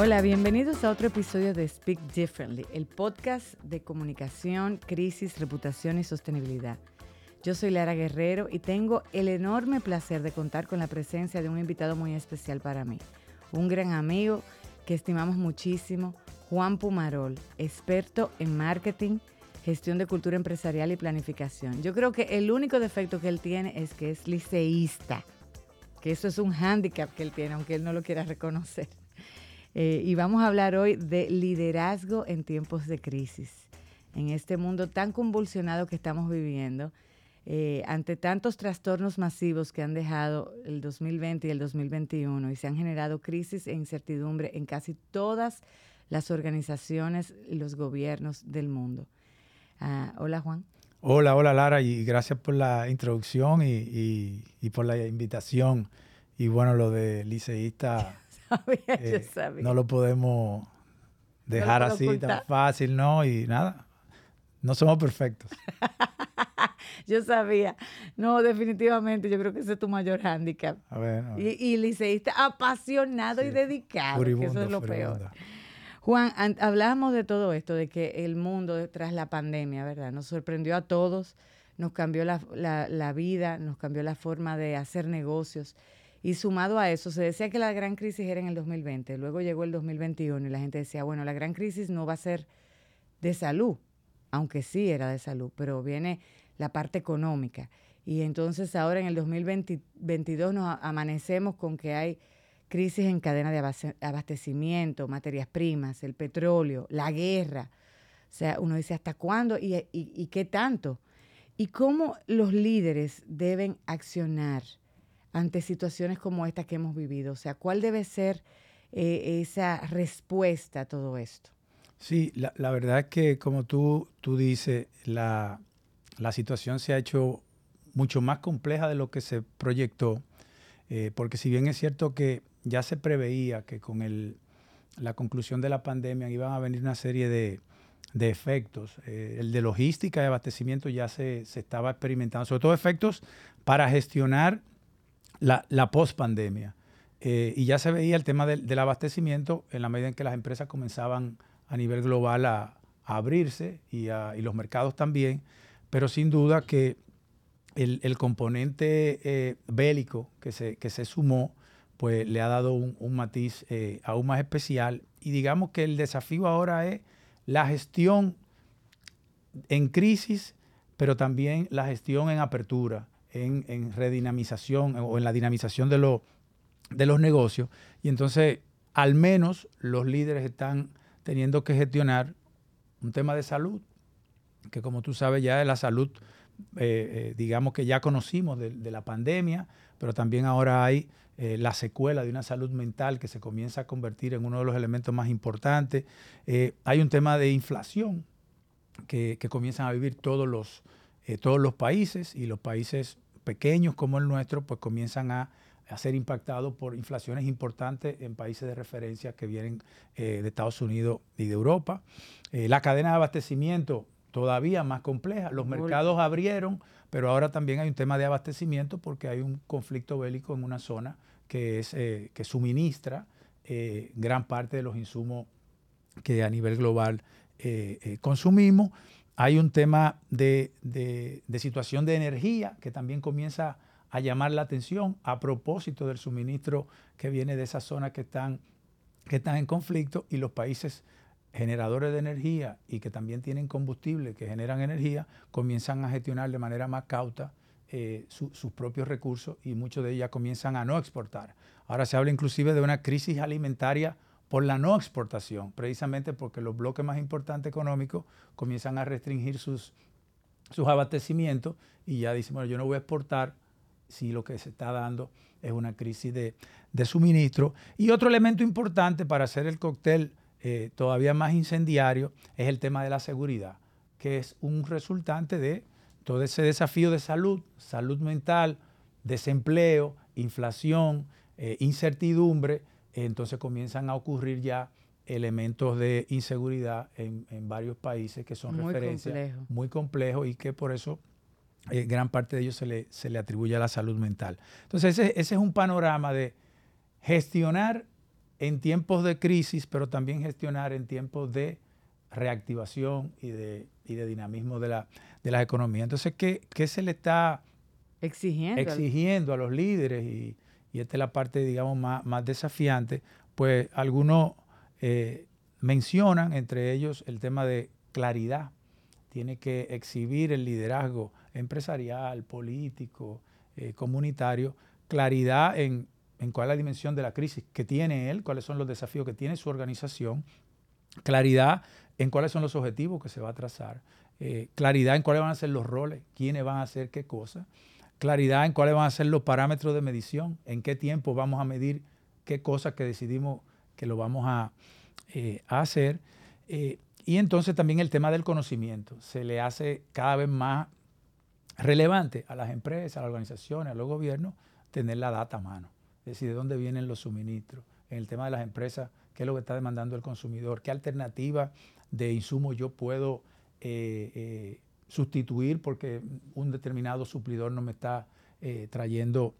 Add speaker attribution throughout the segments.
Speaker 1: Hola, bienvenidos a otro episodio de Speak Differently, el podcast de comunicación, crisis, reputación y sostenibilidad. Yo soy Lara Guerrero y tengo el enorme placer de contar con la presencia de un invitado muy especial para mí, un gran amigo que estimamos muchísimo, Juan Pumarol, experto en marketing, gestión de cultura empresarial y planificación. Yo creo que el único defecto que él tiene es que es liceísta, que eso es un hándicap que él tiene, aunque él no lo quiera reconocer. Eh, y vamos a hablar hoy de liderazgo en tiempos de crisis, en este mundo tan convulsionado que estamos viviendo, eh, ante tantos trastornos masivos que han dejado el 2020 y el 2021 y se han generado crisis e incertidumbre en casi todas las organizaciones y los gobiernos del mundo. Ah, hola Juan.
Speaker 2: Hola, hola Lara y gracias por la introducción y, y por la invitación. Y bueno, lo de liceísta Eh, no lo podemos dejar así tan fácil, ¿no? Y nada, no somos perfectos.
Speaker 1: yo sabía. No, definitivamente, yo creo que ese es tu mayor hándicap. y, y liceísta apasionado y dedicado, que eso es lo peor. Juan, hablábamos de todo esto, de que el mundo tras la pandemia, ¿verdad? Nos sorprendió a todos, nos cambió la, la vida, nos cambió la forma de hacer negocios. Y sumado a eso, se decía que la gran crisis era en el 2020, luego llegó el 2021 y la gente decía, bueno, la gran crisis no va a ser de salud, aunque sí era de salud, pero viene la parte económica. Y entonces ahora en el 2022 nos amanecemos con que hay crisis en cadena de abastecimiento, materias primas, el petróleo, la guerra. O sea, uno dice, ¿hasta cuándo y, y qué tanto? ¿Y cómo los líderes deben accionar? Ante situaciones como esta que hemos vivido? O sea, ¿cuál debe ser eh, esa respuesta a todo esto?
Speaker 2: Sí, la, verdad es que como tú, tú dices, la, situación se ha hecho mucho más compleja de lo que se proyectó, eh, porque si bien es cierto que ya se preveía que con el, la conclusión de la pandemia iban a venir una serie de, efectos. Eh, el de logística y abastecimiento ya se, se, estaba experimentando, sobre todo efectos para gestionar la, la post-pandemia. Eh, y ya se veía el tema del, abastecimiento en la medida en que las empresas comenzaban a nivel global a, abrirse y, los mercados también, pero sin duda que el, componente eh, bélico que se, que se sumó, pues le ha dado un, matiz eh, aún más especial. Y digamos que el desafío ahora es la gestión en crisis, pero también la gestión en apertura en, redinamización o en la dinamización de, de los negocios. Y entonces, al menos los líderes están teniendo que gestionar un tema de salud, que como tú sabes ya es la salud, eh, eh, digamos que ya conocimos de, la pandemia, pero también ahora hay eh, la secuela de una salud mental que se comienza a convertir en uno de los elementos más importantes. hay un tema de inflación que, que comienzan a vivir todos los, todos los países y los países pequeños como el nuestro, pues comienzan a, ser impactados por inflaciones importantes en países de referencia que vienen eh, de Estados Unidos y de Europa. Eh, la cadena de abastecimiento todavía más compleja. Los mercados abrieron, pero ahora también hay un tema de abastecimiento porque hay un conflicto bélico en una zona que, es, eh, que suministra gran parte de los insumos que a nivel global consumimos. Hay un tema de, situación de energía que también comienza a llamar la atención a propósito del suministro que viene de esas zonas que están, que están en conflicto y los países generadores de energía y que también tienen combustible que generan energía, comienzan a gestionar de manera más cauta eh, sus propios recursos y muchos de ellas comienzan a no exportar. Ahora se habla inclusive de una crisis alimentaria por la no exportación, precisamente porque los bloques más importantes económicos comienzan a restringir sus, sus abastecimientos y ya dicen, bueno, yo no voy a exportar si lo que se está dando es una crisis de, suministro. Y otro elemento importante para hacer el cóctel eh, todavía más incendiario es el tema de la seguridad, que es un resultante de todo ese desafío de salud, salud mental, desempleo, inflación, eh, incertidumbre entonces comienzan a ocurrir ya elementos de inseguridad en, varios países que son referencias muy complejos y que por eso eh, gran parte de ellos se le, se le atribuye a la salud mental. Entonces ese, es un panorama de gestionar en tiempos de crisis, pero también gestionar en tiempos de reactivación y de, de dinamismo de la, de las economías. Entonces, ¿qué, se le está
Speaker 1: exigiendo,
Speaker 2: exigiendo a los líderes? Y, esta es la parte, digamos, más, más desafiante. Pues algunos eh, mencionan, entre ellos, el tema de claridad. Tiene que exhibir el liderazgo empresarial, político, eh, comunitario, claridad en, en cuál es la dimensión de la crisis que tiene él, cuáles son los desafíos que tiene su organización, claridad en cuáles son los objetivos que se va a trazar, eh, claridad en cuáles van a ser los roles, quiénes van a hacer qué cosa, claridad en cuáles van a ser los parámetros de medición, en qué tiempo vamos a medir qué cosas que decidimos que lo vamos a, eh, hacer. Eh, y entonces también el tema del conocimiento se le hace cada vez más relevante a las empresas, a las organizaciones, a los gobiernos, tener la data a mano. Es decir, de dónde vienen los suministros. En el tema de las empresas, qué es lo que está demandando el consumidor, qué alternativa de insumos yo puedo eh, sustituir porque un determinado suplidor no me está eh, trayendo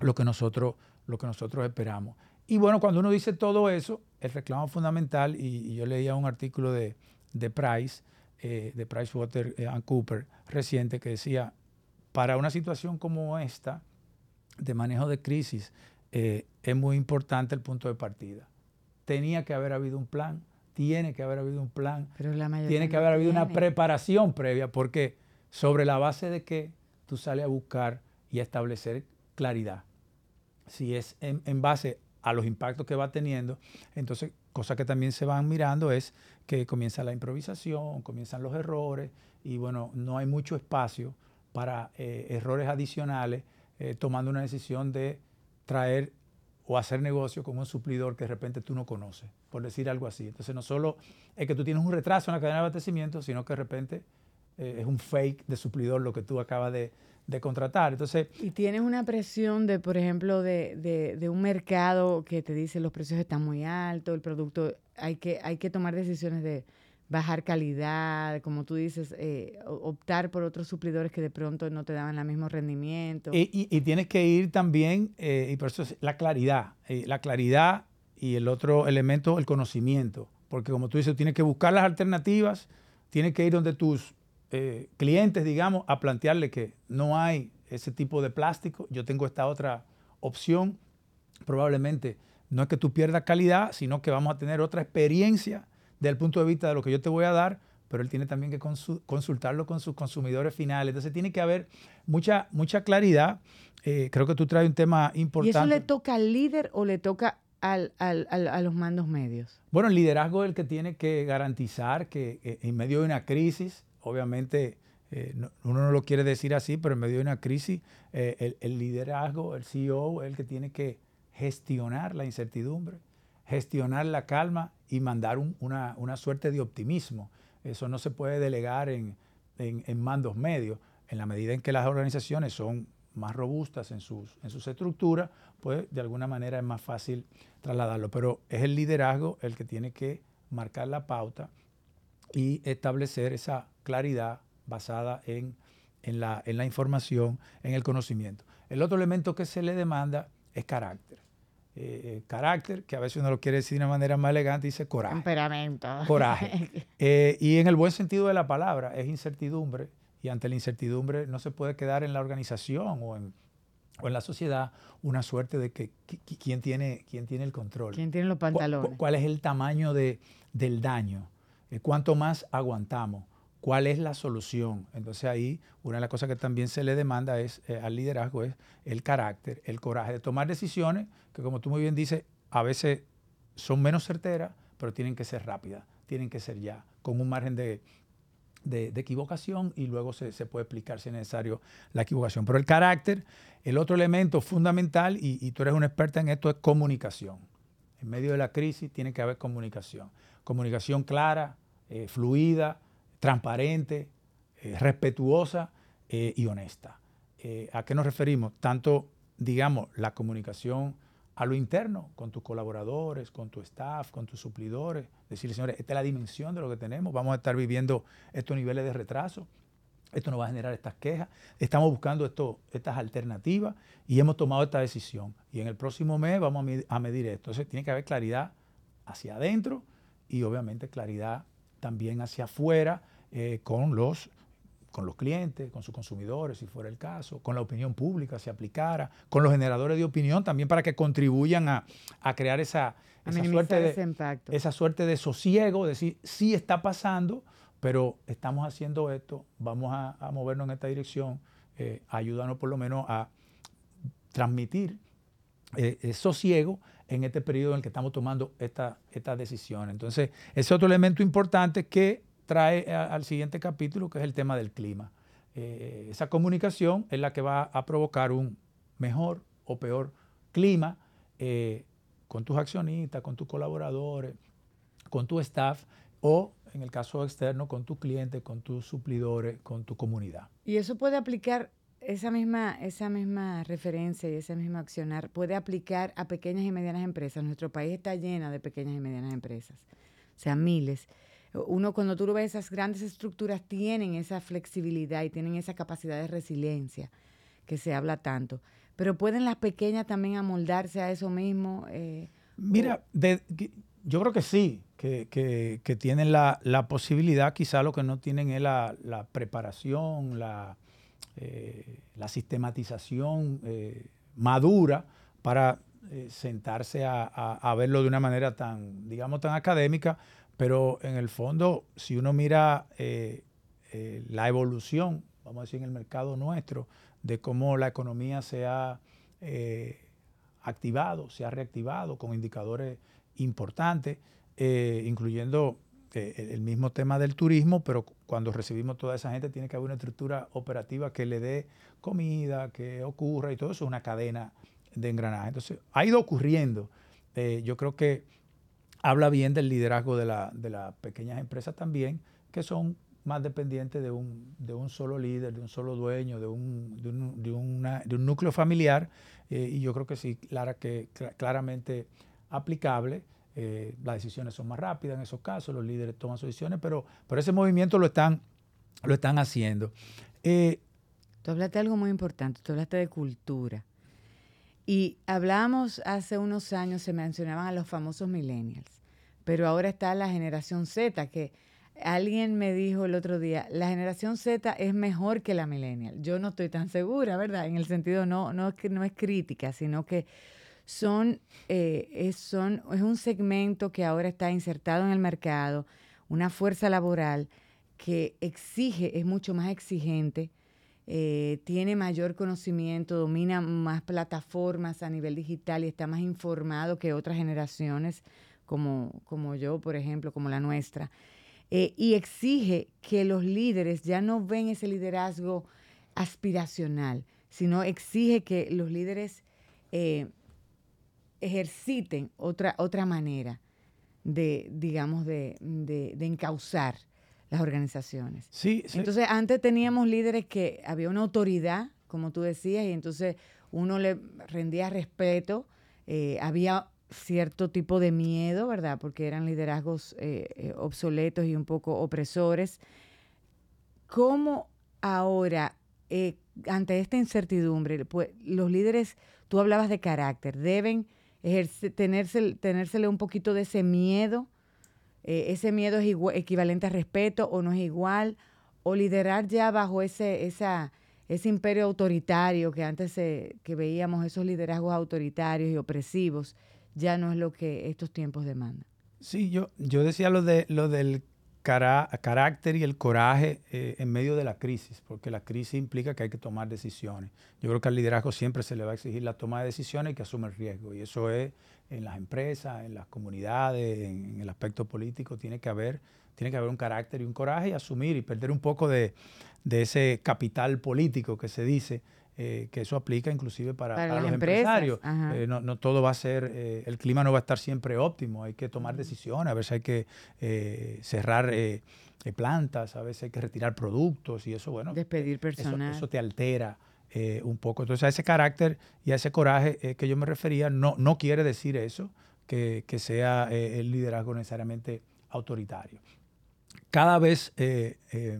Speaker 2: lo que, nosotros, lo que nosotros esperamos. Y bueno, cuando uno dice todo eso, el reclamo fundamental, y, yo leía un artículo de, de Price, de Price Water and Cooper reciente, que decía, para una situación como esta, de manejo de crisis, es muy importante el punto de partida. Tenía que haber habido un plan, tiene que haber habido un plan, tiene que haber habido una preparación previa, porque sobre la base de que tú sales a buscar y a establecer claridad. Si es en, base a los impactos que va teniendo, entonces cosas que también se van mirando es que comienza la improvisación, comienzan los errores y bueno, no hay mucho espacio para eh, errores adicionales eh, tomando una decisión de traer o hacer negocio con un suplidor que de repente tú no conoces, por decir algo así. Entonces no solo es que tú tienes un retraso en la cadena de abastecimiento, sino que de repente eh, es un fake de suplidor lo que tú acabas de, contratar. Entonces,
Speaker 1: y tienes una presión de, por ejemplo, de, de, un mercado que te dice los precios están muy altos, el producto, hay que, hay que tomar decisiones de bajar calidad, como tú dices, eh, optar por otros suplidores que de pronto no te daban el mismo rendimiento.
Speaker 2: Y, tienes que ir también, eh, y por eso es la claridad, eh, la claridad y el otro elemento, el conocimiento, porque como tú dices, tienes que buscar las alternativas, tienes que ir donde tus clientes, digamos, a plantearle que no hay ese tipo de plástico, yo tengo esta otra opción, probablemente no es que tú pierdas calidad, sino que vamos a tener otra experiencia del punto de vista de lo que yo te voy a dar, pero él tiene también que consultarlo con sus consumidores finales. Entonces tiene que haber mucha, mucha claridad. Eh, creo que tú traes un tema importante. ¿Y eso
Speaker 1: le toca al líder o le toca al, a los mandos medios?
Speaker 2: Bueno, el liderazgo es el que tiene que garantizar que en medio de una crisis, obviamente eh, uno no lo quiere decir así, pero en medio de una crisis, eh, el, el liderazgo, el CEO, es el que tiene que gestionar la incertidumbre gestionar la calma y mandar una, suerte de optimismo. Eso no se puede delegar en, mandos medios. En la medida en que las organizaciones son más robustas en sus, en sus estructuras, pues de alguna manera es más fácil trasladarlo. Pero es el liderazgo el que tiene que marcar la pauta y establecer esa claridad basada en, la, en la información, en el conocimiento. El otro elemento que se le demanda es carácter. Eh, carácter, que a veces uno lo quiere decir de una manera más elegante, dice coraje.
Speaker 1: Temperamento.
Speaker 2: Coraje. Eh, y en el buen sentido de la palabra, es incertidumbre. Y ante la incertidumbre no se puede quedar en la organización o en, o en la sociedad una suerte de que, quién, tiene, quién tiene el control.
Speaker 1: ¿Quién tiene los pantalones?
Speaker 2: ¿Cuál, es el tamaño de, del daño? Eh, ¿Cuánto más aguantamos? ¿Cuál es la solución? Entonces ahí una de las cosas que también se le demanda es eh, al liderazgo es el carácter, el coraje de tomar decisiones que como tú muy bien dices, a veces son menos certeras, pero tienen que ser rápidas, tienen que ser ya, con un margen de, equivocación y luego se, puede explicar si es necesario la equivocación. Pero el carácter, el otro elemento fundamental, y, tú eres una experta en esto, es comunicación. En medio de la crisis tiene que haber comunicación. Comunicación clara, eh, fluida, transparente, eh, respetuosa eh, y honesta. Eh, ¿A qué nos referimos? Tanto, digamos, la comunicación a lo interno, con tus colaboradores, con tu staff, con tus suplidores, decirle, señores, esta es la dimensión de lo que tenemos, vamos a estar viviendo estos niveles de retraso. esto no va a generar estas quejas. Estamos buscando esto, estas alternativas y hemos tomado esta decisión. Y en el próximo mes vamos a medir esto. Entonces tiene que haber claridad hacia adentro y obviamente claridad también hacia afuera eh, con, los, con los clientes, con sus consumidores, si fuera el caso, con la opinión pública, si aplicara, con los generadores de opinión también para que contribuyan a, crear esa, suerte de, esa suerte de sosiego, decir, sí está pasando, pero estamos haciendo esto, vamos a, movernos en esta dirección, eh, ayúdanos por lo menos a transmitir eh, sosiego en este periodo en el que estamos tomando esta, esta decisión. Entonces, ese otro elemento importante que trae al siguiente capítulo, que es el tema del clima. Eh, esa comunicación es la que va a provocar un mejor o peor clima eh, con tus accionistas, con tus colaboradores, con tu staff o en el caso externo, con tus clientes, con tus suplidores, con tu comunidad.
Speaker 1: Y eso puede aplicar, esa misma, esa misma referencia y ese mismo accionar, puede aplicar a pequeñas y medianas empresas. Nuestro país está lleno de pequeñas y medianas empresas, o sea, miles. Uno, cuando tú lo ves, esas grandes estructuras tienen esa flexibilidad y tienen esa capacidad de resiliencia que se habla tanto. Pero pueden las pequeñas también amoldarse a eso mismo.
Speaker 2: Eh, Mira, yo creo que sí, que, tienen la, posibilidad, quizá lo que no tienen es la, preparación, la, eh, la sistematización eh, madura para eh, sentarse a, verlo de una manera tan, digamos, tan académica, pero en el fondo, si uno mira la evolución, vamos a decir, en el mercado nuestro, de cómo la economía se ha activado, se ha reactivado con indicadores importante, eh, incluyendo eh, el mismo tema del turismo, pero cuando recibimos toda esa gente tiene que haber una estructura operativa que le dé comida, que ocurra y todo eso es una cadena de engranaje. Entonces, ha ido ocurriendo. Eh, yo creo que habla bien del liderazgo de, las pequeñas empresas también, que son más dependientes de un, de un solo líder, de un solo dueño, de un, de un, de un núcleo familiar. y yo creo que sí, clara, que, claramente aplicable. Eh, las decisiones son más rápidas en esos casos, los líderes toman sus decisiones, pero, pero ese movimiento lo están, lo están haciendo.
Speaker 1: Eh, tú hablaste de algo muy importante, tú hablaste de cultura. Y hablamos hace unos años, se mencionaban a los famosos millennials, pero ahora está la generación Z, que alguien me dijo el otro día, la generación Z es mejor que la millennial. Yo no estoy tan segura, ¿verdad? En el sentido no, no, no es crítica, sino que son, eh, es, son, es un segmento que ahora está insertado en el mercado, una fuerza laboral que exige, es mucho más exigente, eh, tiene mayor conocimiento, domina más plataformas a nivel digital y está más informado que otras generaciones como, como yo, por ejemplo, como la nuestra. Eh, y exige que los líderes ya no ven ese liderazgo aspiracional, sino exige que los líderes ejerciten otra, otra manera de, digamos, de, de, encauzar las organizaciones.
Speaker 2: Sí,
Speaker 1: Entonces, antes teníamos líderes que había una autoridad, como tú decías, y entonces uno le rendía respeto, eh, había cierto tipo de miedo, ¿verdad? Porque eran liderazgos eh, eh, obsoletos y un poco opresores. ¿Cómo ahora, ante esta incertidumbre, pues, los líderes, tú hablabas de carácter, deben tenérsele, un poquito de ese miedo. Eh, ese miedo es equivalente a respeto o no es igual, o liderar ya bajo ese, esa, ese imperio autoritario que antes que veíamos esos liderazgos autoritarios y opresivos, ya no es lo que estos tiempos demandan.
Speaker 2: Sí, yo, yo decía lo, de, del carácter y el coraje eh, en medio de la crisis, porque la crisis implica que hay que tomar decisiones. Yo creo que al liderazgo siempre se le va a exigir la toma de decisiones y que asume el riesgo. Y eso es en las empresas, en las comunidades, en, el aspecto político, tiene que haber, tiene que haber un carácter y un coraje y asumir y perder un poco de, de ese capital político que se dice eh, que eso aplica inclusive para, los empresarios. Eh, no, todo va a ser, eh, el clima no va a estar siempre óptimo, hay que tomar decisiones, a veces hay que cerrar plantas, a veces hay que retirar productos y eso, bueno.
Speaker 1: Despedir personal.
Speaker 2: Eso, te altera un poco. Entonces a ese carácter y a ese coraje que yo me refería, no, no quiere decir eso, que, que sea el liderazgo necesariamente autoritario. Cada vez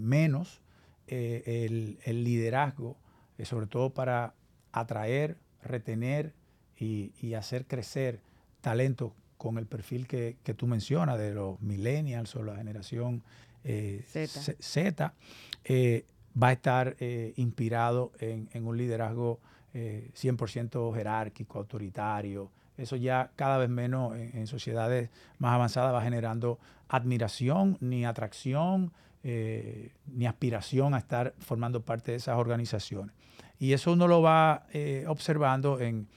Speaker 2: menos el, liderazgo, sobre todo para atraer, retener y, hacer crecer talentos con el perfil que, tú mencionas de los millennials o la generación Z, va a estar inspirado en, un liderazgo 100% jerárquico, autoritario, eso ya cada vez menos en, sociedades más avanzadas va generando admiración, ni atracción, eh, ni aspiración a estar formando parte de esas organizaciones. Y eso uno lo va eh, observando en,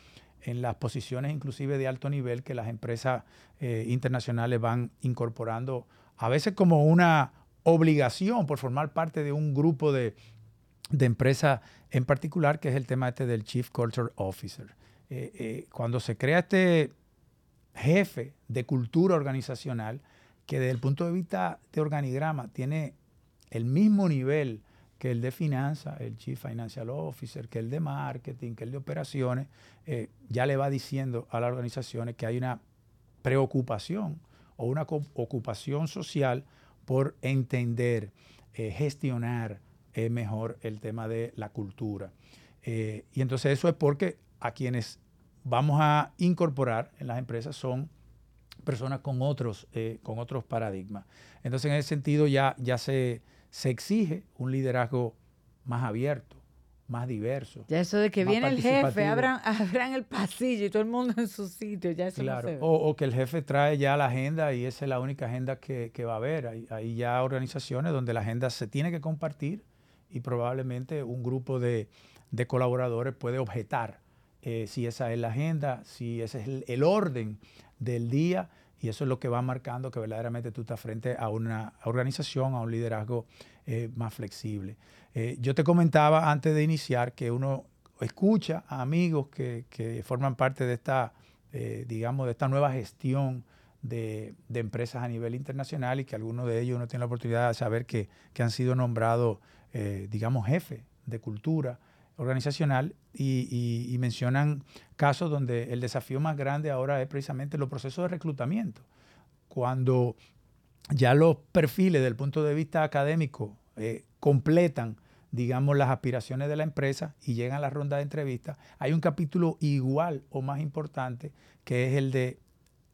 Speaker 2: las posiciones inclusive de alto nivel que las empresas eh, internacionales van incorporando, a veces como una obligación por formar parte de un grupo de, de empresas en particular, que es el tema este del Chief Culture Officer. Eh, eh, cuando se crea este jefe de cultura organizacional, que desde el punto de vista de organigrama tiene el mismo nivel que el de finanzas, el Chief Financial Officer, que el de marketing, que el de operaciones, eh, ya le va diciendo a las organizaciones que hay una preocupación o una ocupación social por entender, gestionar mejor el tema de la cultura. y entonces eso es porque a quienes vamos a incorporar en las empresas son personas con otros, eh, con otros paradigmas. Entonces, en ese sentido, ya, ya se, se exige un liderazgo más abierto, más diverso.
Speaker 1: Ya eso de que viene el jefe, abran, abran, el pasillo y todo el mundo en su sitio, ya eso
Speaker 2: claro. O, que el jefe trae ya la agenda y esa es la única agenda que, va a haber. Hay, hay, ya organizaciones donde la agenda se tiene que compartir y probablemente un grupo de, de colaboradores puede objetar eh, si esa es la agenda, si ese es el, orden del día, y eso es lo que va marcando que verdaderamente tú estás frente a una organización, a un liderazgo eh, más flexible. Eh, yo te comentaba antes de iniciar que uno escucha a amigos que, forman parte de esta, digamos, de esta nueva gestión de, empresas a nivel internacional y que algunos de ellos uno tiene la oportunidad de saber que, que han sido nombrados, digamos, jefes de cultura organizacional y, mencionan casos donde el desafío más grande ahora es precisamente los procesos de reclutamiento. Cuando ya los perfiles del punto de vista académico eh, completan, digamos, las aspiraciones de la empresa y llegan a la ronda de entrevistas, hay un capítulo igual o más importante que es el de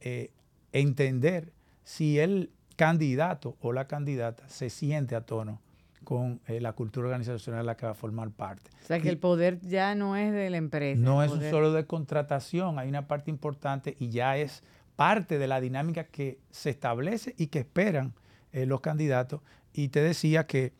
Speaker 2: eh, entender si el candidato o la candidata se siente a tono con eh, la cultura organizacional en la que va a formar parte.
Speaker 1: O sea, que el poder ya no es de la empresa.
Speaker 2: No es solo de contratación, hay una parte importante y ya es parte de la dinámica que se establece y que esperan eh, los candidatos. Y te decía que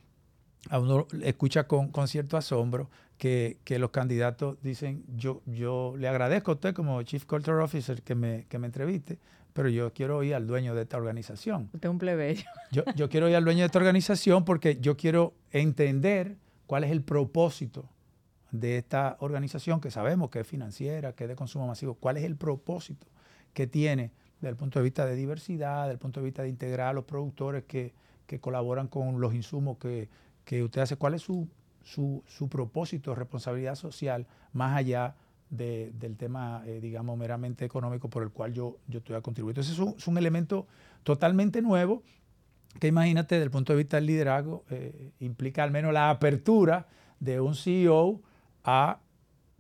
Speaker 2: a uno escucha con, con cierto asombro que, que, los candidatos dicen, yo, yo le agradezco a usted como Chief Culture Officer que me, que me entreviste, pero yo quiero ir al dueño de esta organización.
Speaker 1: Usted es un plebeyo.
Speaker 2: Yo, yo quiero ir al dueño de esta organización porque yo quiero entender cuál es el propósito de esta organización que sabemos que es financiera, que es de consumo masivo, cuál es el propósito que tiene desde el punto de vista de diversidad, desde el punto de vista de integrar a los productores que, que colaboran con los insumos que, que usted hace, cuál es su, su, su propósito, responsabilidad social, más allá del tema, eh, digamos, meramente económico por el cual yo, yo estoy a contribuir. Entonces es un, elemento totalmente nuevo que imagínate desde el punto de vista del liderazgo, eh, implica al menos la apertura de un CEO a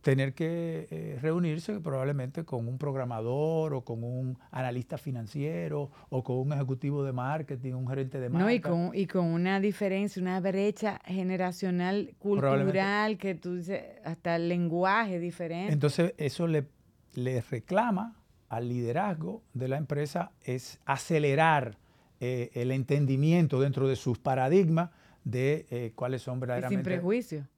Speaker 2: tener que eh, reunirse probablemente con un programador o con un analista financiero o con un ejecutivo de marketing, un gerente de marketing.
Speaker 1: No, y con, y con una diferencia, una brecha generacional, cultural, que tú dices, hasta el lenguaje diferente.
Speaker 2: Entonces, eso le, le reclama al liderazgo de la empresa es acelerar eh, el entendimiento dentro de sus paradigmas de eh, cuáles son verdaderamente...
Speaker 1: sin prejuicio.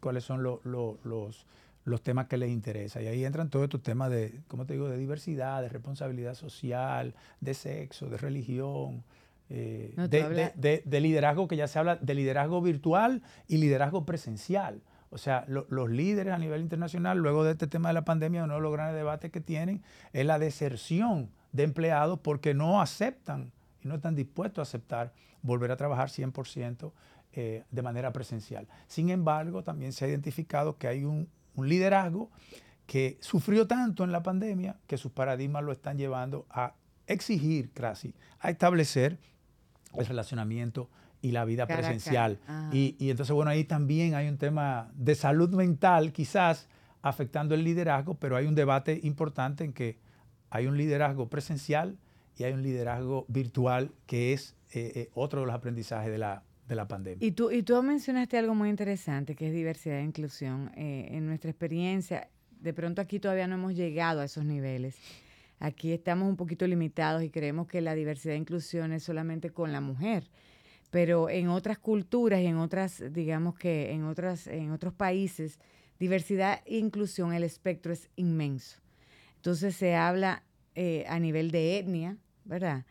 Speaker 2: Cuáles son los los temas que les interesan. Y ahí entran todos estos temas de, ¿cómo te digo?, de diversidad, de responsabilidad social, de sexo, de religión, eh, de, liderazgo, que ya se habla de liderazgo virtual y liderazgo presencial. O sea, los líderes a nivel internacional, luego de este tema de la pandemia, uno de los grandes debates que tienen es la deserción de empleados porque no aceptan y no están dispuestos a aceptar volver a trabajar 100% eh, de manera presencial. Sin embargo, también se ha identificado que hay un, un liderazgo que sufrió tanto en la pandemia que sus paradigmas lo están llevando a exigir casi, a establecer el relacionamiento y la vida presencial. Y, y, entonces, bueno, ahí también hay un tema de salud mental, quizás afectando el liderazgo, pero hay un debate importante en que hay un liderazgo presencial y hay un liderazgo virtual que es eh, eh, otro de los aprendizajes de la, de la pandemia.
Speaker 1: Y tú, y tú mencionaste algo muy interesante, que es diversidad e inclusión. Eh, en nuestra experiencia, de pronto aquí todavía no hemos llegado a esos niveles. Aquí estamos un poquito limitados y creemos que la diversidad e inclusión es solamente con la mujer. Pero en otras culturas y en otras, digamos que en otras, en otros países, diversidad e inclusión, el espectro es inmenso. Entonces se habla a nivel de etnia, ¿verdad?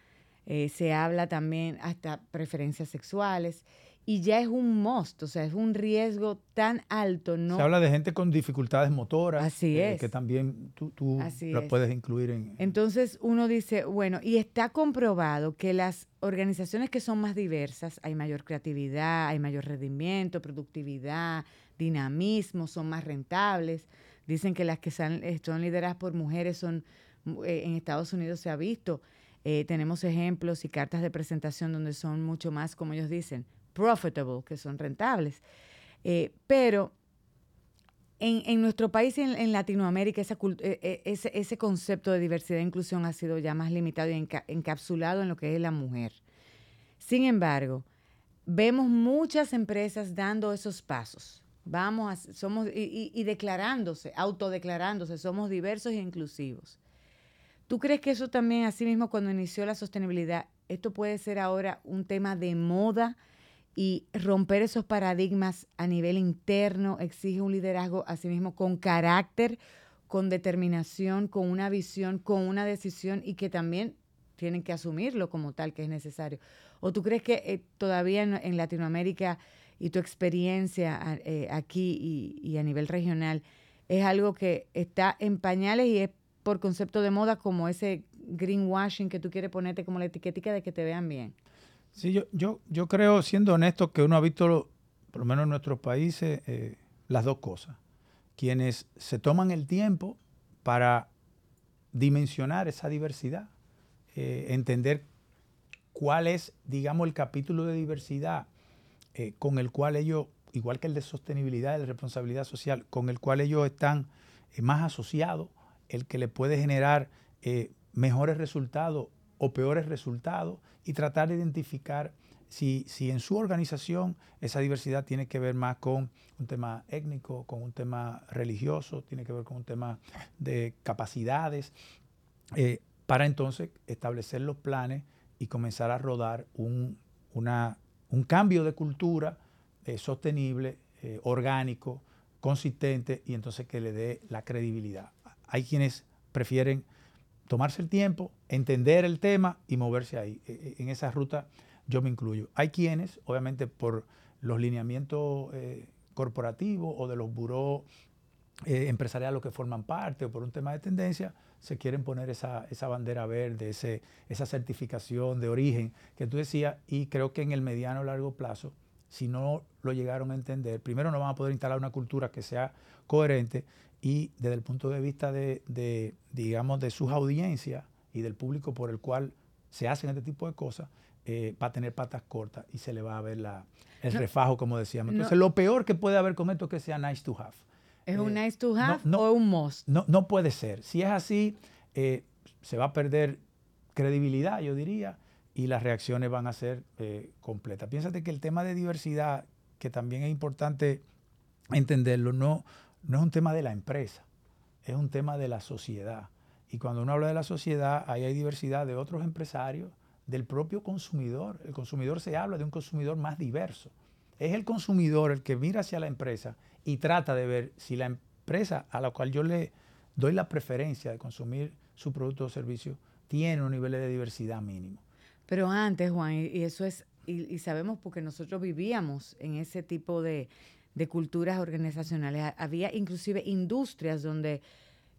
Speaker 1: Eh, se habla también hasta preferencias sexuales y ya es un must, o sea, es un riesgo tan alto. No,
Speaker 2: se habla de gente con dificultades motoras. Así eh, es. Que también tú, tú lo puedes incluir en...
Speaker 1: Entonces uno dice, bueno, y está comprobado que las organizaciones que son más diversas, hay mayor creatividad, hay mayor rendimiento, productividad, dinamismo, son más rentables. Dicen que las que son, eh, son lideradas por mujeres son, en Estados Unidos se ha visto, eh, tenemos ejemplos y cartas de presentación donde son mucho más, como ellos dicen, profitable, que son rentables. Eh, pero en, nuestro país y en, Latinoamérica eh, ese, ese, concepto de diversidad e inclusión ha sido ya más limitado y encapsulado en lo que es la mujer. Sin embargo, vemos muchas empresas dando esos pasos. Vamos, somos y, y declarándose, autodeclarándose, somos diversos e inclusivos. ¿Tú crees que eso también, así mismo, cuando inició la sostenibilidad, esto puede ser ahora un tema de moda y romper esos paradigmas a nivel interno exige un liderazgo, así mismo, con carácter, con determinación, con una visión, con una decisión y que también tienen que asumirlo como tal que es necesario? ¿O tú crees que eh, todavía en, Latinoamérica y tu experiencia eh, aquí y, y a nivel regional es algo que está en pañales y es por concepto de moda como ese greenwashing que tú quieres ponerte como la etiquetica de que te vean bien.
Speaker 2: Sí, yo, yo, yo creo, siendo honesto, que uno ha visto, por lo menos en nuestros países, eh, las dos cosas. Quienes se toman el tiempo para dimensionar esa diversidad, eh, entender cuál es, digamos, el capítulo de diversidad eh, con el cual ellos, igual que el de sostenibilidad y de responsabilidad social, con el cual ellos están más asociados el que le puede generar eh, mejores resultados o peores resultados y tratar de identificar si, si, en su organización esa diversidad tiene que ver más con un tema étnico, con un tema religioso, tiene que ver con un tema de capacidades, eh, para entonces establecer los planes y comenzar a rodar un, un cambio de cultura eh, sostenible, orgánico, consistente y entonces que le dé la credibilidad. Hay quienes prefieren tomarse el tiempo, entender el tema y moverse ahí. E, e, en esa ruta yo me incluyo. Hay quienes, obviamente por los lineamientos eh, corporativos o de los buró eh, empresariales que forman parte o por un tema de tendencia, se quieren poner esa, bandera verde, esa certificación de origen que tú decías, y creo que en el mediano o largo plazo, si no lo llegaron a entender, primero no van a poder instalar una cultura que sea coherente y desde el punto de vista de, digamos, de sus audiencias y del público por el cual se hacen este tipo de cosas, eh, va a tener patas cortas y se le va a ver la, el refajo, como decíamos. Entonces, lo peor que puede haber con esto es que sea nice to have.
Speaker 1: ¿Es un eh, nice to have o un must?
Speaker 2: No, no puede ser. Si es así, eh, se va a perder credibilidad, yo diría, y las reacciones van a ser completas. Piénsate que el tema de diversidad, que también es importante entenderlo, no, no es un tema de la empresa, es un tema de la sociedad. Y cuando uno habla de la sociedad, ahí hay diversidad de otros empresarios, del propio consumidor. El consumidor se habla de un consumidor más diverso. Es el consumidor el que mira hacia la empresa y trata de ver si la empresa a la cual yo le doy la preferencia de consumir su producto o servicio tiene un nivel de diversidad mínimo.
Speaker 1: Pero antes, Juan, y eso es, y sabemos porque nosotros vivíamos en ese tipo de, de culturas organizacionales. Había inclusive industrias donde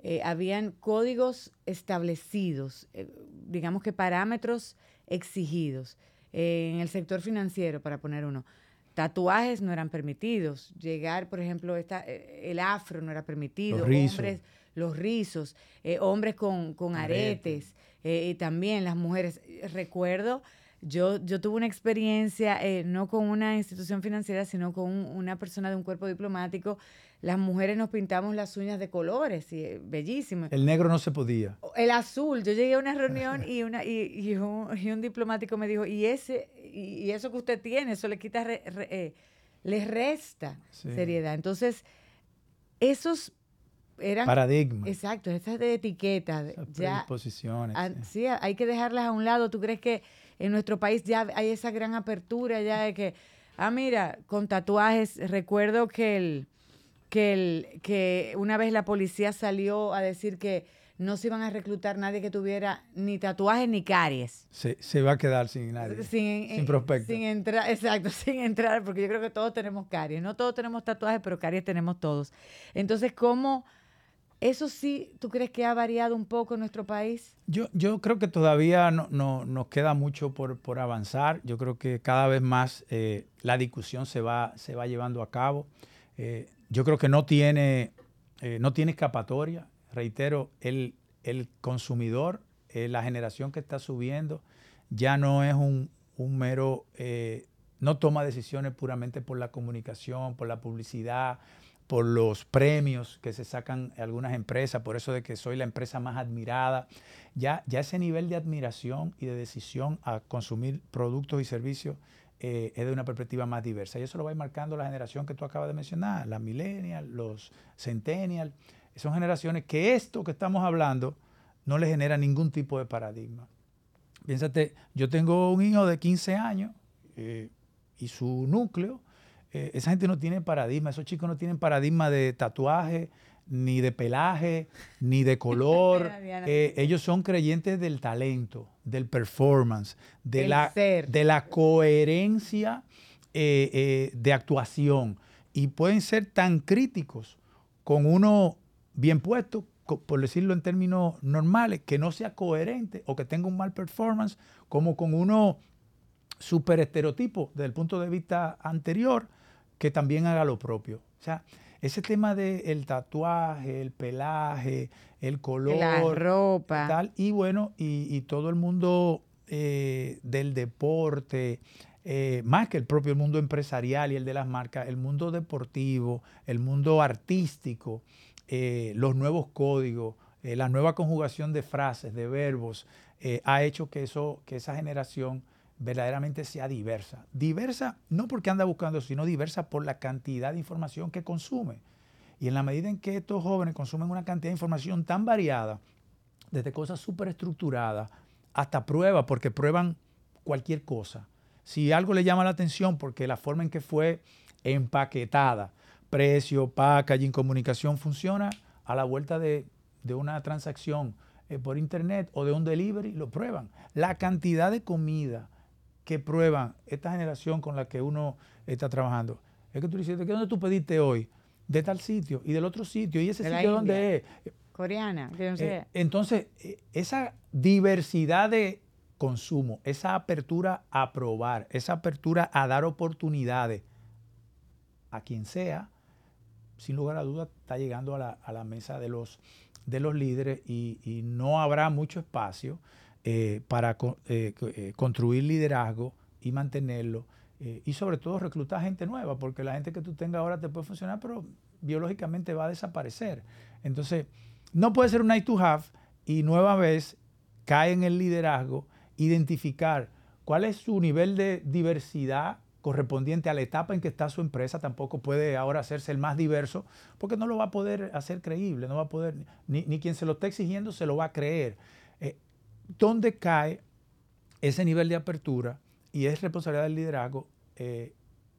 Speaker 1: eh, habían códigos establecidos, eh, digamos que parámetros exigidos. Eh, en el sector financiero, para poner uno, tatuajes no eran permitidos. Llegar, por ejemplo, esta, el afro no era permitido. Los rizos. Hombres, los rizos, hombres con, con aretes, y también las mujeres. Recuerdo Yo, yo tuve una experiencia, eh, no con una institución financiera, sino con una persona de un cuerpo diplomático. Las mujeres nos pintamos las uñas de colores, y, eh, bellísimo.
Speaker 2: El negro no se podía.
Speaker 1: El azul. Yo llegué a una reunión y, una, y, un, diplomático me dijo, y, ese, y, eso que usted tiene, eso le quita, eh, le resta seriedad. Entonces, esos eran
Speaker 2: paradigmas.
Speaker 1: Exacto, estas de etiquetas.
Speaker 2: Ya, posiciones.
Speaker 1: sí. hay que dejarlas a un lado. ¿Tú crees que en nuestro país ya hay esa gran apertura ya de que, ah, mira, con tatuajes, recuerdo que el, que el, que una vez la policía salió a decir que no se iban a reclutar nadie que tuviera ni tatuajes ni caries.
Speaker 2: Se, se va a quedar sin nadie. Sin, sin prospecto.
Speaker 1: Sin entrar, exacto, sin entrar, porque yo creo que todos tenemos caries. No todos tenemos tatuajes, pero caries tenemos todos. Entonces, ¿cómo ¿Eso sí, tú crees que ha variado un poco en nuestro país?
Speaker 2: Yo, yo creo que todavía no, nos queda mucho por, avanzar. Yo creo que cada vez más eh, la discusión se va, se va llevando a cabo. Eh, yo creo que no tiene, eh, no tiene escapatoria. Reitero, el, el consumidor, la generación que está subiendo, ya no es un, un mero, no toma decisiones puramente por la comunicación, por la publicidad, por los premios que se sacan algunas empresas, por eso de que soy la empresa más admirada. Ya, ya ese nivel de admiración y de decisión a consumir productos y servicios eh, es de una perspectiva más diversa. Y eso lo va marcando la generación que tú acabas de mencionar, las millennials, los centennials. Son generaciones que esto que estamos hablando no le genera ningún tipo de paradigma. Piénsate, yo tengo un hijo de 15 años eh, y su núcleo eh, esa gente no tiene paradigma, esos chicos no tienen paradigma de tatuaje, ni de pelaje, ni de color. Eh, ellos son creyentes del talento, del performance, de, la, de la coherencia eh, de actuación. Y pueden ser tan críticos con uno bien puesto, por decirlo en términos normales, que no sea coherente o que tenga un mal performance, como con uno súper estereotipo desde el punto de vista anterior que también haga lo propio. O sea, ese tema del tatuaje, el pelaje, el color,
Speaker 1: la ropa.
Speaker 2: Tal, y bueno, y, todo el mundo eh, del deporte, eh, más que el propio mundo empresarial y el de las marcas, el mundo deportivo, el mundo artístico, eh, los nuevos códigos, la nueva conjugación de frases, de verbos, ha hecho que, eso, que esa generación verdaderamente sea diversa. Diversa no porque anda buscando, sino diversa por la cantidad de información que consume. Y en la medida en que estos jóvenes consumen una cantidad de información tan variada, desde cosas súper estructuradas hasta pruebas, porque prueban cualquier cosa. Si algo le llama la atención, porque la forma en que fue empaquetada, precio, packaging, comunicación, funciona a la vuelta de, una transacción eh, por internet o de un delivery, lo prueban. La cantidad de comida, que prueban esta generación con la que uno está trabajando. Es que tú dices, ¿de dónde tú pediste hoy? De tal sitio y del otro sitio. ¿Y ese sitio dónde es?
Speaker 1: Coreana, que no sé.
Speaker 2: Eh, entonces, eh, esa diversidad de consumo, esa apertura a probar, esa apertura a dar oportunidades a quien sea, sin lugar a dudas, está llegando a la, mesa de los, de los líderes y, y no habrá mucho espacio eh, para eh, eh, construir liderazgo y mantenerlo. y sobre todo reclutar gente nueva, porque la gente que tú tengas ahora te puede funcionar, pero biológicamente va a desaparecer. Entonces, no puede ser un nice to have y nueva vez cae en el liderazgo identificar cuál es su nivel de diversidad correspondiente a la etapa en que está su empresa, tampoco puede ahora hacerse el más diverso, porque no lo va a poder hacer creíble, no va a poder, ni, ni quien se lo esté exigiendo se lo va a creer. ¿Dónde cae ese nivel de apertura y es responsabilidad del liderazgo eh,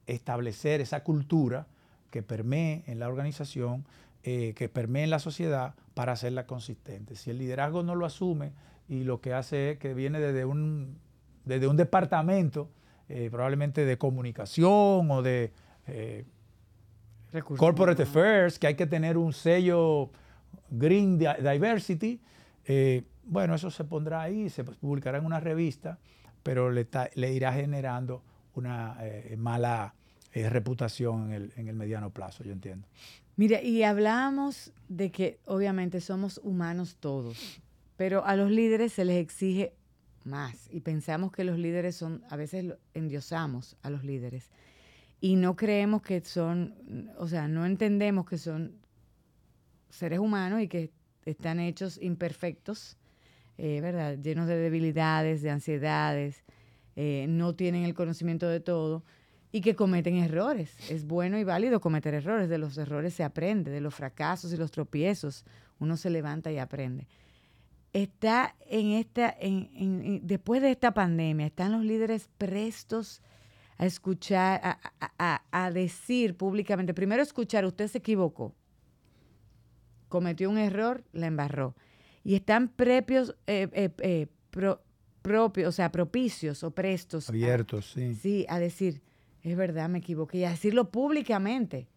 Speaker 2: establecer esa cultura que permee en la organización, eh, que permee en la sociedad para hacerla consistente. Si el liderazgo no lo asume y lo que hace es que viene desde un, desde un departamento, eh, probablemente de comunicación o de corporate affairs, que hay que tener un sello Green Diversity, bueno, eso se pondrá ahí, se publicará en una revista, pero le, irá generando una eh, mala eh, reputación en el, mediano plazo, yo entiendo.
Speaker 1: Mira, y hablábamos de que obviamente somos humanos todos, pero a los líderes se les exige más y pensamos que los líderes son, a veces endiosamos a los líderes y no creemos que son, o sea, no entendemos que son seres humanos y que están hechos imperfectos, eh, ¿verdad? Llenos de debilidades, de ansiedades, eh, no tienen el conocimiento de todo y que cometen errores. Es bueno y válido cometer errores. De los errores se aprende, de los fracasos y los tropiezos uno se levanta y aprende. Está en esta, después de esta pandemia, están los líderes prestos a escuchar, a, decir públicamente, primero escuchar, usted se equivocó, cometió un error, la embarró. Y están prepios, eh, eh, eh, propios, o sea, propicios o prestos.
Speaker 2: Abiertos, sí.
Speaker 1: Sí, a decir, es verdad, me equivoqué, y a decirlo públicamente.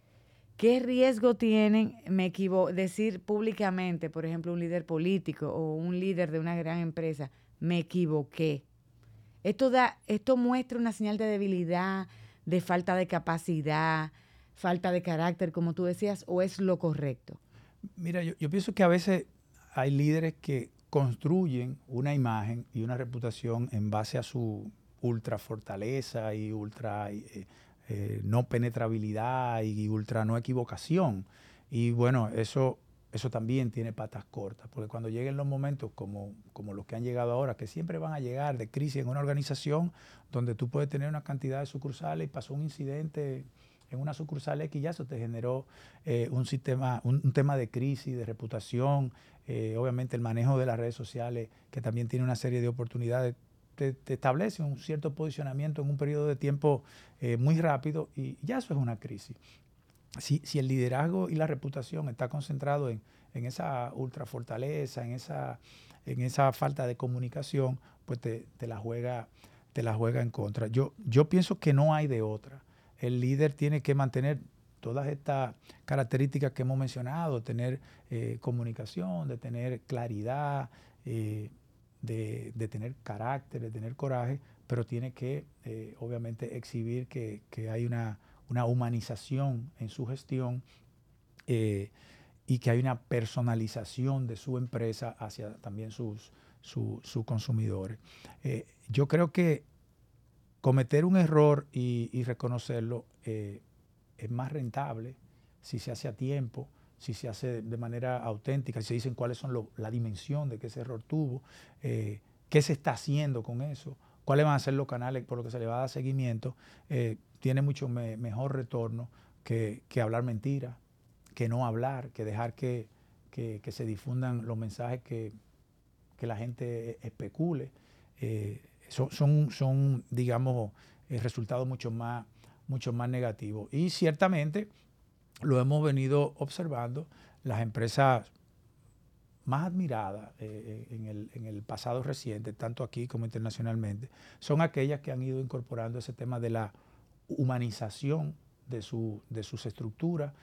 Speaker 1: ¿Qué riesgo tienen me equivo decir públicamente, por ejemplo, un líder político o un líder de una gran empresa, me equivoqué? Esto, da, esto muestra una señal de debilidad, de falta de capacidad, falta de carácter, como tú decías, o es lo correcto?
Speaker 2: Mira, yo, yo pienso que a veces hay líderes que construyen una imagen y una reputación en base a su ultra fortaleza y ultra eh, eh, no penetrabilidad y ultra no equivocación. Y bueno, eso, eso también tiene patas cortas, porque cuando lleguen los momentos como, como los que han llegado ahora, que siempre van a llegar de crisis en una organización donde tú puedes tener una cantidad de sucursales y pasó un incidente en una sucursal X ya eso te generó eh, un sistema, un, tema de crisis, de reputación, obviamente el manejo de las redes sociales, que también tiene una serie de oportunidades te, establece un cierto posicionamiento en un periodo de tiempo eh, muy rápido y ya eso es una crisis. Si, el liderazgo y la reputación está concentrado en, esa ultra fortaleza, en esa, en esa falta de comunicación, pues te, la juega, te la juega en contra. Yo, yo pienso que no hay de otra. El líder tiene que mantener todas estas características que hemos mencionado, tener eh, comunicación, de tener claridad, eh, de, tener carácter, de tener coraje, pero tiene que eh, obviamente exhibir que, hay una, humanización en su gestión y que hay una personalización de su empresa hacia también sus, consumidores. Eh, yo creo que cometer un error y, reconocerlo es más rentable si se hace a tiempo, si se hace de manera auténtica, si se dicen cuáles son la dimensión de que ese error tuvo, eh, qué se está haciendo con eso, cuáles van a ser los canales por los que se le va a dar seguimiento, eh, tiene mucho mejor retorno que, hablar mentiras, que no hablar, que dejar que, se difundan los mensajes que, la gente especule. Eh, son, son, digamos, resultados mucho más, mucho más negativos. Y ciertamente lo hemos venido observando, las empresas más admiradas eh, eh, en, el, pasado reciente, tanto aquí como internacionalmente, son aquellas que han ido incorporando ese tema de la humanización de, su, de sus estructuras,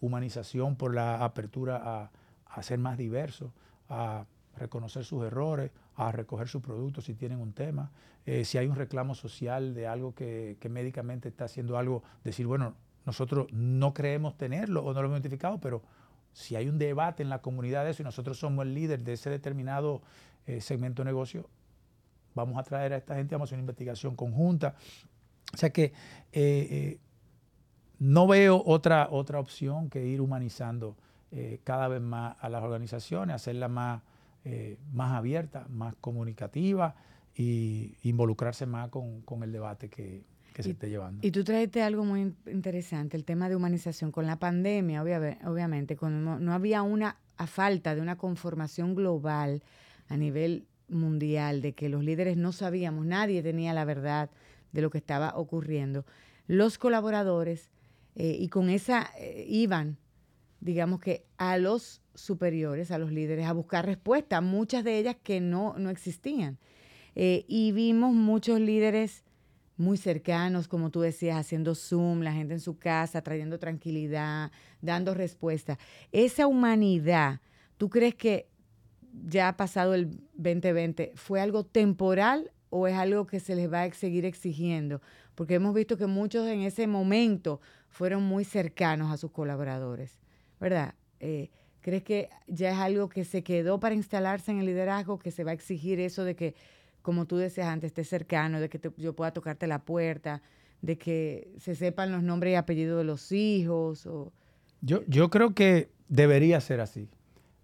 Speaker 2: humanización por la apertura a, ser más diversos, a reconocer sus errores, a recoger sus productos si tienen un tema, eh, si hay un reclamo social de algo que, que médicamente está haciendo algo, decir, bueno, nosotros no creemos tenerlo o no lo hemos identificado, pero si hay un debate en la comunidad de eso y nosotros somos el líder de ese determinado eh, segmento de negocio, vamos a traer a esta gente, vamos a hacer una investigación conjunta. O sea que eh, no veo otra, otra opción que ir humanizando cada vez más a las organizaciones, hacerlas más, más abiertas, más comunicativas e involucrarse más con el debate que, que se esté llevando.
Speaker 1: Y tú trajiste algo muy interesante, el tema de humanización. Con la pandemia, obviamente, cuando no, había una a falta de una conformación global a nivel mundial, de que los líderes no sabíamos, nadie tenía la verdad de lo que estaba ocurriendo. Los colaboradores, eh, y con esa eh, iban, digamos que a los superiores, a los líderes, a buscar respuestas, muchas de ellas que no, no existían. Eh, y vimos muchos líderes muy cercanos, como tú decías, haciendo Zoom, la gente en su casa, trayendo tranquilidad, dando respuesta. Esa humanidad, ¿tú crees que ya ha pasado el 2020, fue algo temporal o es algo que se les va a seguir exigiendo? Porque hemos visto que muchos en ese momento fueron muy cercanos a sus colaboradores, ¿verdad? Eh, ¿Crees que ya es algo que se quedó para instalarse en el liderazgo, que se va a exigir eso de que, como tú decías antes, esté cercano, de que yo pueda tocarte la puerta, de que se sepan los nombres y apellidos de los hijos? O,
Speaker 2: yo, yo creo que debería ser así,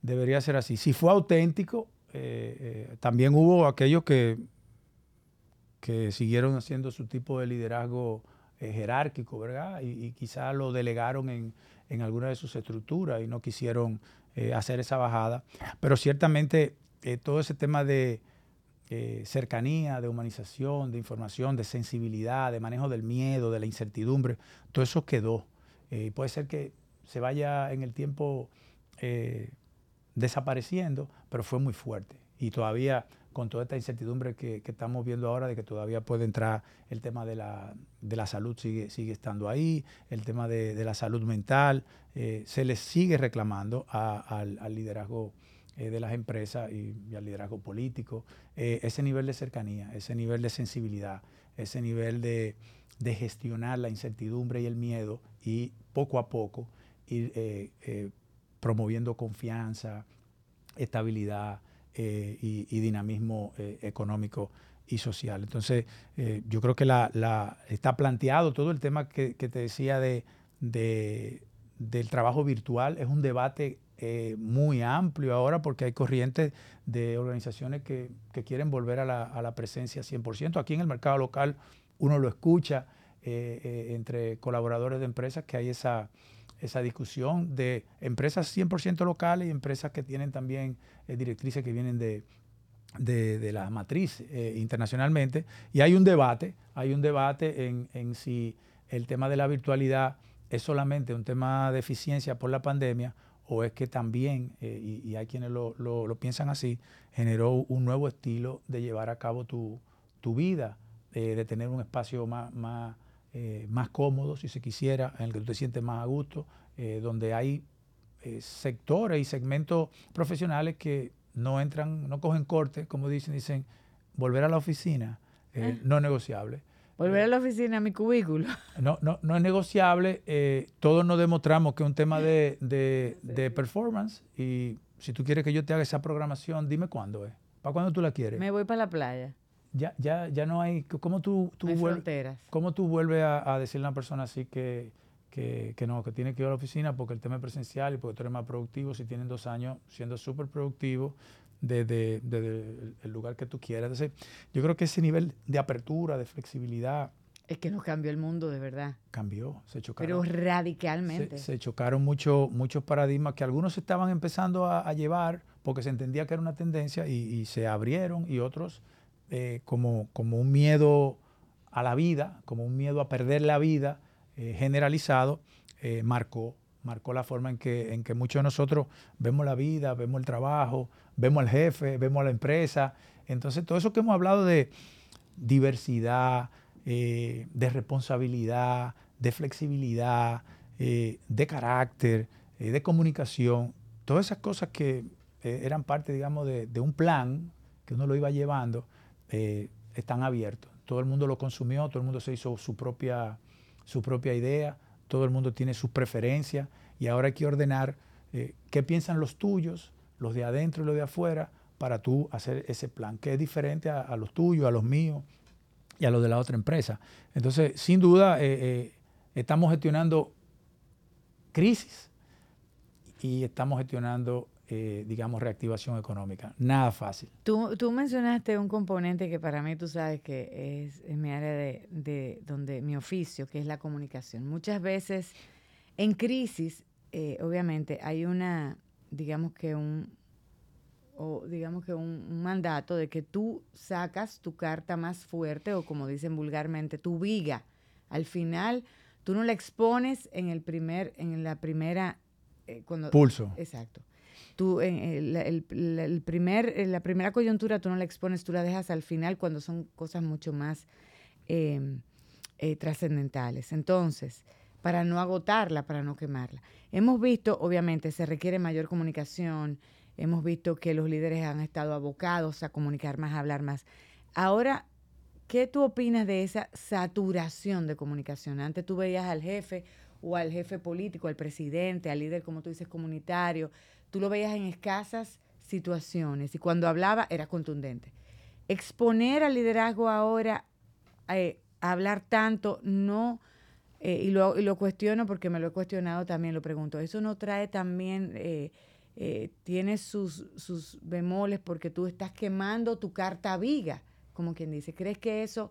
Speaker 2: debería ser así. Si fue auténtico, eh, eh, también hubo aquellos que, que siguieron haciendo su tipo de liderazgo eh, jerárquico, ¿verdad? Y, y quizás lo delegaron en, en alguna de sus estructuras y no quisieron eh, hacer esa bajada. Pero ciertamente eh, todo ese tema de eh, cercanía, de humanización, de información, de sensibilidad, de manejo del miedo, de la incertidumbre, todo eso quedó. y puede ser que se vaya en el tiempo desapareciendo, pero fue muy fuerte. Y todavía con toda esta incertidumbre que, estamos viendo ahora de que todavía puede entrar el tema de la, de la salud, sigue, sigue estando ahí, el tema de, la salud mental, eh, se le sigue reclamando al, liderazgo eh, de las empresas y, al liderazgo político, eh, ese nivel de cercanía, ese nivel de sensibilidad, ese nivel de, de gestionar la incertidumbre y el miedo y poco a poco ir promoviendo confianza, estabilidad, eh, y, dinamismo eh, económico y social. Entonces, eh, yo creo que la, está planteado todo el tema que, te decía de, del trabajo virtual. Es un debate muy amplio ahora porque hay corrientes de organizaciones que, quieren volver a la, a la, presencia 100%. Aquí en el mercado local uno lo escucha entre colaboradores de empresas que hay esa esa discusión de empresas 100% locales y empresas que tienen también eh, directrices que vienen de, de, la matriz eh, internacionalmente. Y hay un debate, hay un debate en, si el tema de la virtualidad es solamente un tema de eficiencia por la pandemia o es que también, eh, y, hay quienes lo, lo, piensan así, generó un nuevo estilo de llevar a cabo tu, tu vida, de tener un espacio más, más eh, más cómodo, si se quisiera, en el que tú te sientes más a gusto, eh, donde hay eh, sectores y segmentos profesionales que no entran, no cogen corte, como dicen, dicen, volver a la oficina, no es negociable.
Speaker 1: Volver a la oficina, a mi cubículo.
Speaker 2: No, no, no es negociable. todos nos demostramos que es un tema de, de, performance y si tú quieres que yo te haga esa programación, dime cuándo es. ¿Para cuándo tú la quieres?
Speaker 1: Me voy para la playa
Speaker 2: ya, ya, ya no hay, ¿cómo tú, tú, vuelves, ¿cómo tú vuelves a, decirle a una persona así que, que, que, no, que tiene que ir a la oficina porque el tema es presencial y porque tú eres más productivo si tienen dos años siendo súper productivo desde, el lugar que tú quieras? Entonces, yo creo que ese nivel de apertura, de flexibilidad,
Speaker 1: es que nos cambió el mundo, de verdad.
Speaker 2: Cambió, se chocaron.
Speaker 1: Pero radicalmente.
Speaker 2: Se, chocaron mucho, muchos paradigmas que algunos estaban empezando a, llevar porque se entendía que era una tendencia y, y se abrieron y otros eh, como, como un miedo a la vida, como un miedo a perder la vida eh, generalizado, eh, marcó, marcó la forma en que, en que muchos de nosotros vemos la vida, vemos el trabajo, vemos al jefe, vemos a la empresa. Entonces, todo eso que hemos hablado de diversidad, de responsabilidad, de flexibilidad, de carácter, de comunicación, todas esas cosas que eran parte, digamos, de, de, un plan que uno lo iba llevando, eh, están abiertos. Todo el mundo lo consumió, todo el mundo se hizo su propia, su propia idea, todo el mundo tiene sus preferencias y ahora hay que ordenar eh, qué piensan los tuyos, los de adentro y los de afuera, para tú hacer ese plan, que es diferente a, los tuyos, a los míos y a los de la otra empresa. Entonces, sin duda, eh, estamos gestionando crisis y estamos gestionando eh, digamos, reactivación económica. Nada fácil.
Speaker 1: Tú, tú, mencionaste un componente que para mí tú sabes que es, mi área de, de, donde mi oficio, que es la comunicación. Muchas veces en crisis, eh, obviamente, hay una, digamos que un, o digamos que un, mandato de que tú sacas tu carta más fuerte o como dicen vulgarmente, tu viga. Al final, tú no la expones en el primer, en la primera
Speaker 2: eh, cuando, pulso.
Speaker 1: Exacto tú en el, primer, la primera coyuntura tú no la expones, tú la dejas al final cuando son cosas mucho más em, eh, trascendentales. Entonces, para no agotarla, para no quemarla. Hemos visto, obviamente, se requiere mayor comunicación, hemos visto que los líderes han estado abocados a comunicar más, a hablar más. Ahora, ¿qué tú opinas de esa saturación de comunicación? Antes tú veías al jefe o al jefe político, al presidente, al líder, como tú dices, comunitario, tú lo veías en escasas situaciones y cuando hablaba era contundente. Exponer al liderazgo ahora eh, a hablar tanto, no, eh, y, lo, cuestiono porque me lo he cuestionado también, lo pregunto, ¿eso no trae también, eh, tiene sus, sus bemoles porque tú estás quemando tu carta viga, como quien dice? ¿Crees que eso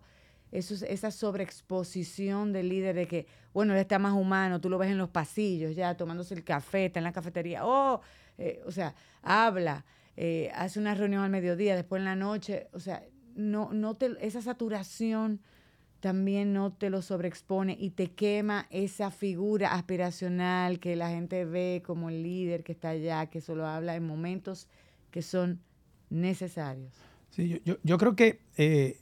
Speaker 1: eso, esa sobreexposición del líder de que, bueno, él está más humano, tú lo ves en los pasillos ya tomándose el café, está en la cafetería, oh, eh, o sea, habla, eh, hace una reunión al mediodía, después en la noche, o sea, no, no te, esa saturación también no te lo sobreexpone y te quema esa figura aspiracional que la gente ve como el líder que está allá, que solo habla en momentos que son necesarios.
Speaker 2: Sí, yo, yo, creo que eh,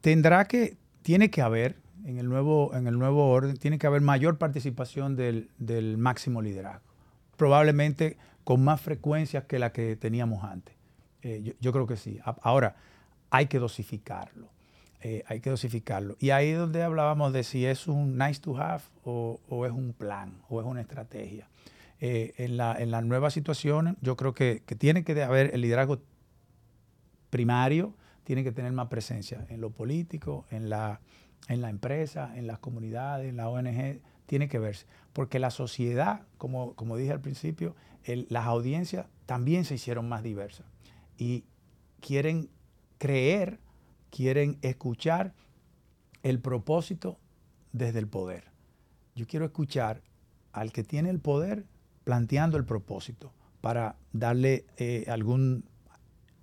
Speaker 2: tendrá que, tiene que haber, en el nuevo, en el nuevo orden, tiene que haber mayor participación del, máximo liderazgo. Probablemente con más frecuencia que la que teníamos antes. Eh, yo, creo que sí. Ahora, hay que dosificarlo. Eh, hay que dosificarlo. Y ahí es donde hablábamos de si es un nice to have o, es un plan o es una estrategia. Eh, en, la, en las nuevas situaciones, yo creo que, que tiene que haber el liderazgo primario, tiene que tener más presencia en lo político, en la, en la empresa, en las comunidades, en la ONG, tiene que verse. Porque la sociedad, como, como dije al principio, las audiencias también se hicieron más diversas y quieren creer, quieren escuchar el propósito desde el poder. Yo quiero escuchar al que tiene el poder planteando el propósito para darle eh, algún,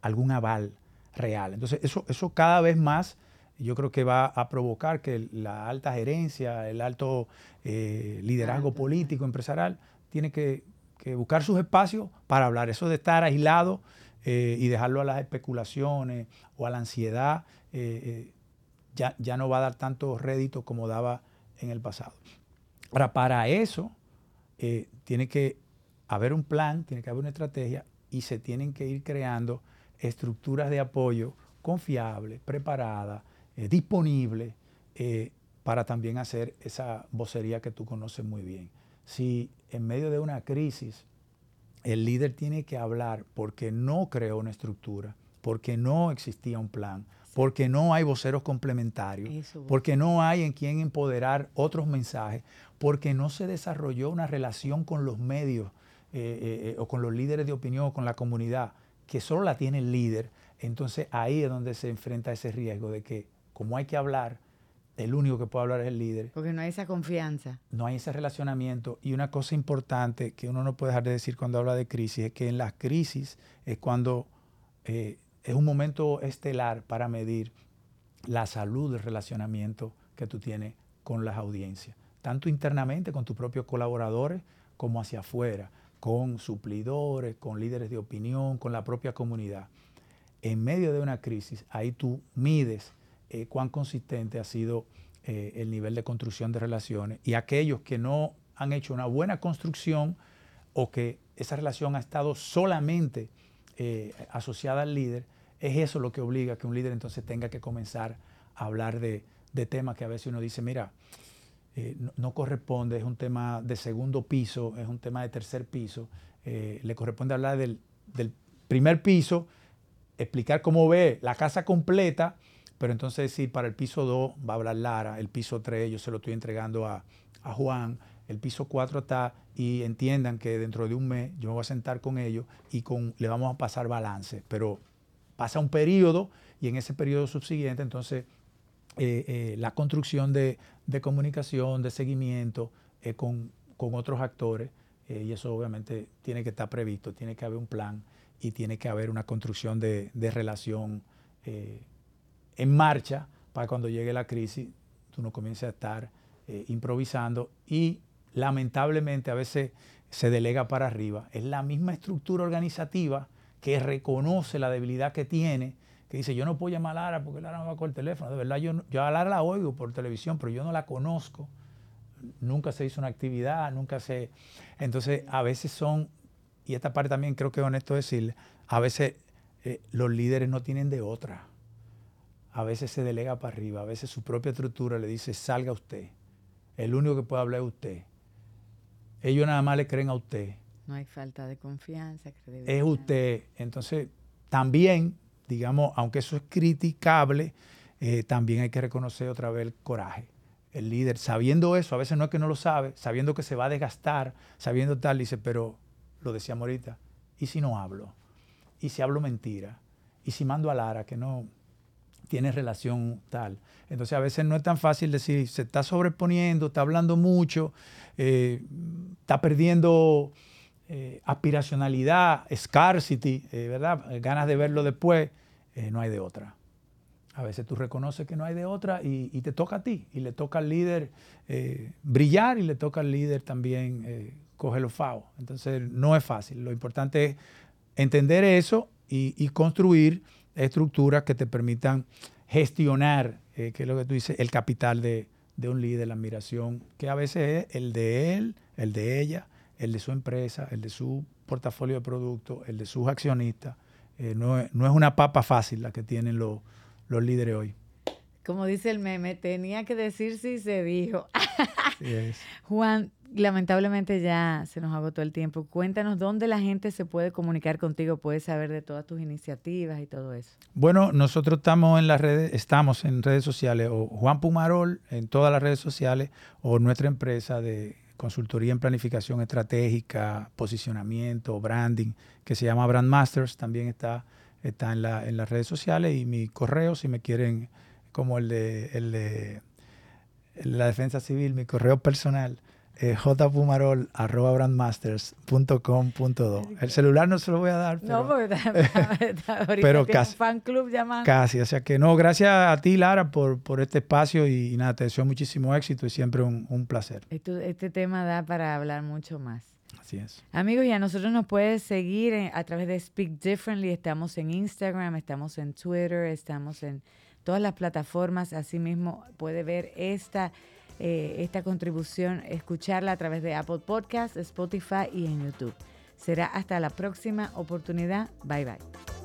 Speaker 2: algún aval real. Entonces, eso, eso cada vez más yo creo que va a provocar que la alta gerencia, el alto eh, liderazgo político, empresarial, tiene que, buscar sus espacios para hablar. Eso de estar aislado eh, y dejarlo a las especulaciones o a la ansiedad, eh, ya, ya no va a dar tanto rédito como daba en el pasado. Ahora, para eso tiene que haber un plan, tiene que haber una estrategia y se tienen que ir creando estructuras de apoyo confiables, preparadas, eh, disponibles eh, para también hacer esa vocería que tú conoces muy bien. Si en medio de una crisis el líder tiene que hablar porque no creó una estructura, porque no existía un plan, porque no hay voceros complementarios, porque no hay en quien empoderar otros mensajes, porque no se desarrolló una relación con los medios eh, o con los líderes de opinión o con la comunidad que solo la tiene el líder, entonces ahí es donde se enfrenta ese riesgo de que como hay que hablar, el único que puede hablar es el líder.
Speaker 1: Porque no hay esa confianza.
Speaker 2: No hay ese relacionamiento. Y una cosa importante que uno no puede dejar de decir cuando habla de crisis es que en las crisis es cuando eh, es un momento estelar para medir la salud del relacionamiento que tú tienes con las audiencias, tanto internamente con tus propios colaboradores como hacia afuera con suplidores, con líderes de opinión, con la propia comunidad. En medio de una crisis, ahí tú mides eh, cuán consistente ha sido eh, el nivel de construcción de relaciones y aquellos que no han hecho una buena construcción o que esa relación ha estado solamente eh, asociada al líder, es eso lo que obliga a que un líder entonces tenga que comenzar a hablar de, temas que a veces uno dice, mira, no, corresponde, es un tema de segundo piso, es un tema de tercer piso. Le corresponde hablar del, primer piso, explicar cómo ve la casa completa, pero entonces decir, para el piso 2 va a hablar Lara, el piso 3 yo se lo estoy entregando a, Juan, el piso 4 está y entiendan que dentro de un mes yo me voy a sentar con ellos y con, le vamos a pasar balance, pero pasa un periodo y en ese periodo subsiguiente entonces eh, eh, la construcción de, comunicación, de seguimiento eh, con, otros actores, y eso obviamente tiene que estar previsto, tiene que haber un plan y tiene que haber una construcción de, relación en marcha para cuando llegue la crisis, tú no comiences a estar improvisando y lamentablemente a veces se delega para arriba. Es la misma estructura organizativa que reconoce la debilidad que tiene que dice, yo no puedo llamar a Lara porque Lara me va con el teléfono. De verdad, yo, yo a Lara la oigo por televisión, pero yo no la conozco. Nunca se hizo una actividad, nunca se... Entonces, a veces son, y esta parte también creo que es honesto decirle, a veces eh, los líderes no tienen de otra. A veces se delega para arriba, a veces su propia estructura le dice, salga usted. el único que puede hablar es usted. Ellos nada más le creen a usted.
Speaker 1: No hay falta de confianza,
Speaker 2: credibilidad. Es usted. Entonces, también, digamos, aunque eso es criticable, eh, también hay que reconocer otra vez el coraje. El líder, sabiendo eso, a veces no es que no lo sabe, sabiendo que se va a desgastar, sabiendo tal, dice, pero lo decíamos ahorita, ¿y si no hablo? ¿Y si hablo mentira? ¿Y si mando a Lara que no tiene relación tal? Entonces a veces no es tan fácil decir, se está sobreponiendo, está hablando mucho, eh, está perdiendo eh, aspiracionalidad, scarcity, ¿verdad? Ganas de verlo después, no hay de otra. A veces tú reconoces que no hay de otra y, te toca a ti. Y le toca al líder eh, brillar y le toca al líder también eh, coger los FAO. Entonces no es fácil. Lo importante es entender eso y, construir estructuras que te permitan gestionar, eh, que es lo que tú dices, el capital de, un líder, la admiración, que a veces es el de él, el de ella, el de su empresa, el de su portafolio de productos, el de sus accionistas. no, es, no, es, una papa fácil la que tienen los los líderes hoy.
Speaker 1: Como dice el meme, tenía que decir si se dijo. Juan, lamentablemente ya se nos agotó el tiempo. Cuéntanos dónde la gente se puede comunicar contigo, puede saber de todas tus iniciativas y todo eso.
Speaker 2: Bueno, nosotros estamos en las redes, estamos en redes sociales, o Juan Pumarol en todas las redes sociales, o nuestra empresa de consultoría en planificación estratégica, posicionamiento, branding, que se llama Brand Masters, también está está en, la, en las redes sociales y mi correo, si me quieren, como el de, el de la defensa civil, mi correo personal, eh, jpumarol.brandmasters.com.do. El celular no se lo voy a dar. Pero, no, porque está, pero casi, un fan club llamando. Casi, o sea que no, gracias a ti, Lara, por, por este espacio y, nada, te deseo muchísimo éxito y siempre un, un placer.
Speaker 1: este tema da para hablar mucho más.
Speaker 2: Así es.
Speaker 1: Amigos, y a nosotros nos puedes seguir a través de Speak Differently. Estamos en Instagram, estamos en Twitter, estamos en todas las plataformas. Asimismo, puede ver esta, eh, esta contribución, escucharla a través de Apple Podcasts, Spotify y en YouTube. Será hasta la próxima oportunidad. Bye bye.